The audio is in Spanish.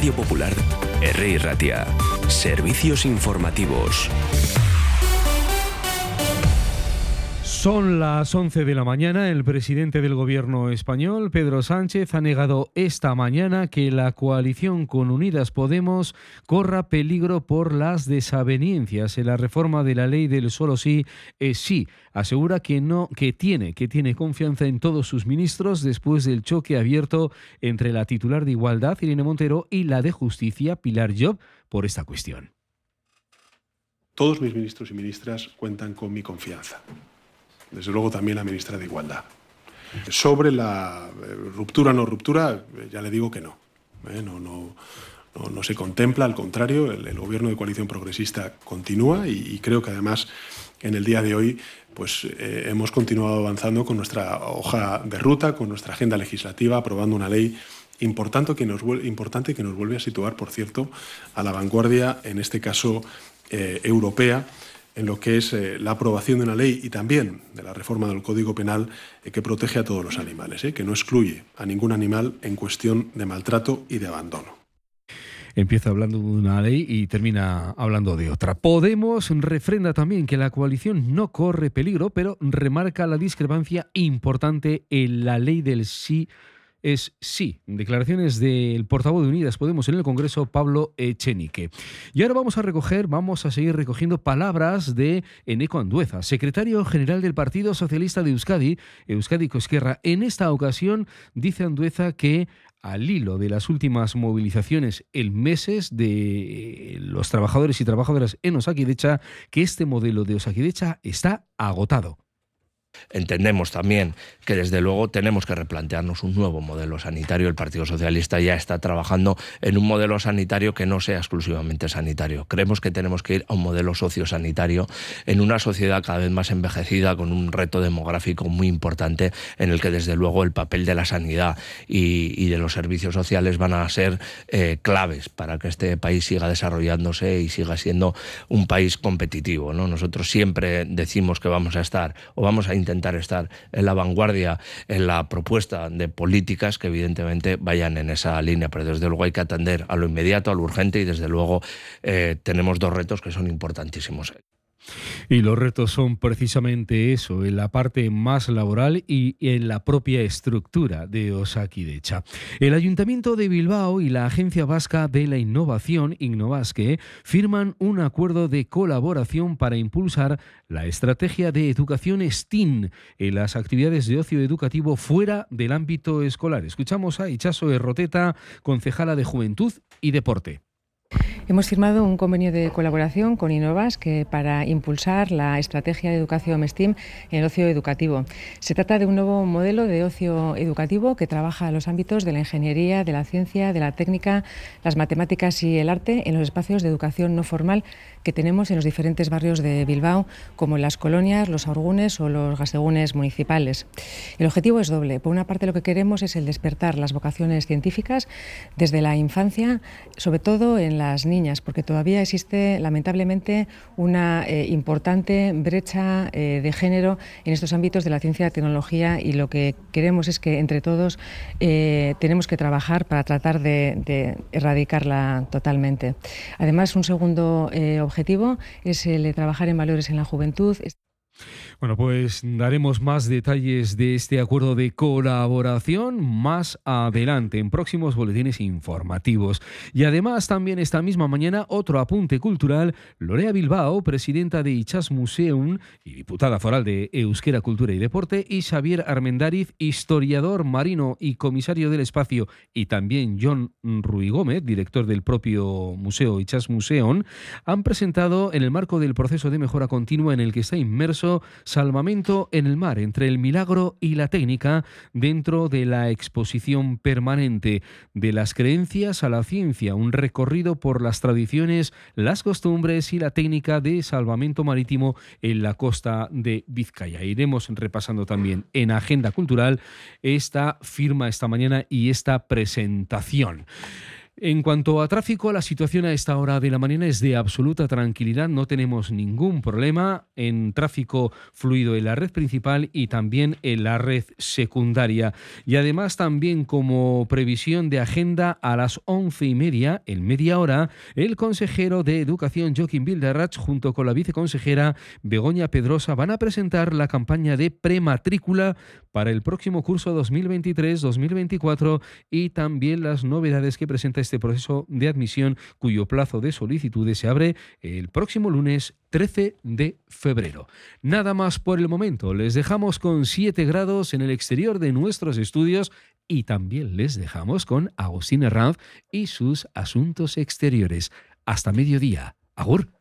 Radio Popular, R. Ratia. Servicios informativos. Son las 11 de la mañana. El presidente del gobierno español, Pedro Sánchez, ha negado esta mañana que la coalición con Unidas Podemos corra peligro por las desavenencias en la reforma de la ley del solo sí es sí. Asegura que no, que tiene, que tiene confianza en todos sus ministros después del choque abierto entre la titular de Igualdad, Irene Montero, y la de Justicia, Pilar Job, por esta cuestión. Todos mis ministros y ministras cuentan con mi confianza desde luego también la ministra de Igualdad. Sobre la eh, ruptura o no ruptura, eh, ya le digo que no. ¿eh? no, no, no, se contempla, al contrario, el, gobierno de coalición progresista continúa y, creo que además en el día de hoy pues, hemos continuado avanzando con nuestra hoja de ruta, con nuestra agenda legislativa, aprobando una ley importante que nos, importante que nos vuelve a situar, por cierto, a la vanguardia, en este caso europea en lo que es eh, la aprobación de una ley y también de la reforma del Código Penal eh, que protege a todos los animales, eh, que no excluye a ningún animal en cuestión de maltrato y de abandono. Empieza hablando de una ley y termina hablando de otra. Podemos refrenda también que la coalición no corre peligro, pero remarca la discrepancia importante en la ley del sí es sí. Declaraciones del portavoz de Unidas Podemos en el Congreso, Pablo Echenique. Y ahora vamos a recoger, vamos a seguir recogiendo palabras de Eneco Andueza, secretario general del Partido Socialista de Euskadi, Euskadi Cosquerra. En esta ocasión dice Andueza que al hilo de las últimas movilizaciones el meses de los trabajadores y trabajadoras en Osakidecha, que este modelo de Osakidecha está agotado. Entendemos también que desde luego tenemos que replantearnos un nuevo modelo sanitario. El Partido Socialista ya está trabajando en un modelo sanitario que no sea exclusivamente sanitario. Creemos que tenemos que ir a un modelo sociosanitario en una sociedad cada vez más envejecida con un reto demográfico muy importante en el que desde luego el papel de la sanidad y, de los servicios sociales van a ser eh, claves para que este país siga desarrollándose y siga siendo un país competitivo. ¿no? Nosotros siempre decimos que vamos a estar o vamos a intentar estar en la vanguardia en la propuesta de políticas que evidentemente vayan en esa línea, pero desde luego hay que atender a lo inmediato, a lo urgente y desde luego eh, tenemos dos retos que son importantísimos. Y los retos son precisamente eso, en la parte más laboral y en la propia estructura de Osakidecha. El Ayuntamiento de Bilbao y la Agencia Vasca de la Innovación, Innovasque, firman un acuerdo de colaboración para impulsar la estrategia de educación STEAM en las actividades de ocio educativo fuera del ámbito escolar. Escuchamos a Ichaso Erroteta, concejala de Juventud y Deporte. Hemos firmado un convenio de colaboración con Innovas que para impulsar la estrategia de educación STEAM en el ocio educativo. Se trata de un nuevo modelo de ocio educativo que trabaja los ámbitos de la ingeniería, de la ciencia, de la técnica, las matemáticas y el arte en los espacios de educación no formal que tenemos en los diferentes barrios de Bilbao, como las colonias, los orgunes o los gasegunes municipales. El objetivo es doble. Por una parte, lo que queremos es el despertar las vocaciones científicas desde la infancia, sobre todo en las niñas, porque todavía existe lamentablemente una eh, importante brecha eh, de género en estos ámbitos de la ciencia y la tecnología y lo que queremos es que entre todos eh, tenemos que trabajar para tratar de, erradicarla totalmente. Además, un segundo objetivo es el de trabajar en valores en la juventud. Bueno, pues daremos más detalles de este acuerdo de colaboración más adelante en próximos boletines informativos. Y además también esta misma mañana otro apunte cultural. Lorea Bilbao, presidenta de Ichas Museum y diputada foral de Euskera Cultura y Deporte, y Xavier Armendariz, historiador marino y comisario del espacio, y también John Ruy Gómez, director del propio museo Ichas Museum, han presentado en el marco del proceso de mejora continua en el que está inmerso Salvamento en el mar entre el milagro y la técnica dentro de la exposición permanente de las creencias a la ciencia, un recorrido por las tradiciones, las costumbres y la técnica de salvamento marítimo en la costa de Vizcaya. Iremos repasando también en Agenda Cultural esta firma esta mañana y esta presentación. En cuanto a tráfico, la situación a esta hora de la mañana es de absoluta tranquilidad. No tenemos ningún problema en tráfico fluido en la red principal y también en la red secundaria. Y además también como previsión de agenda a las once y media, en media hora, el consejero de Educación Joaquín Bilderratz junto con la viceconsejera Begoña Pedrosa van a presentar la campaña de prematrícula para el próximo curso 2023-2024 y también las novedades que presenta este proceso de admisión cuyo plazo de solicitudes se abre el próximo lunes 13 de febrero. Nada más por el momento, les dejamos con 7 grados en el exterior de nuestros estudios y también les dejamos con Agustín Herranz y sus asuntos exteriores. Hasta mediodía. Agur.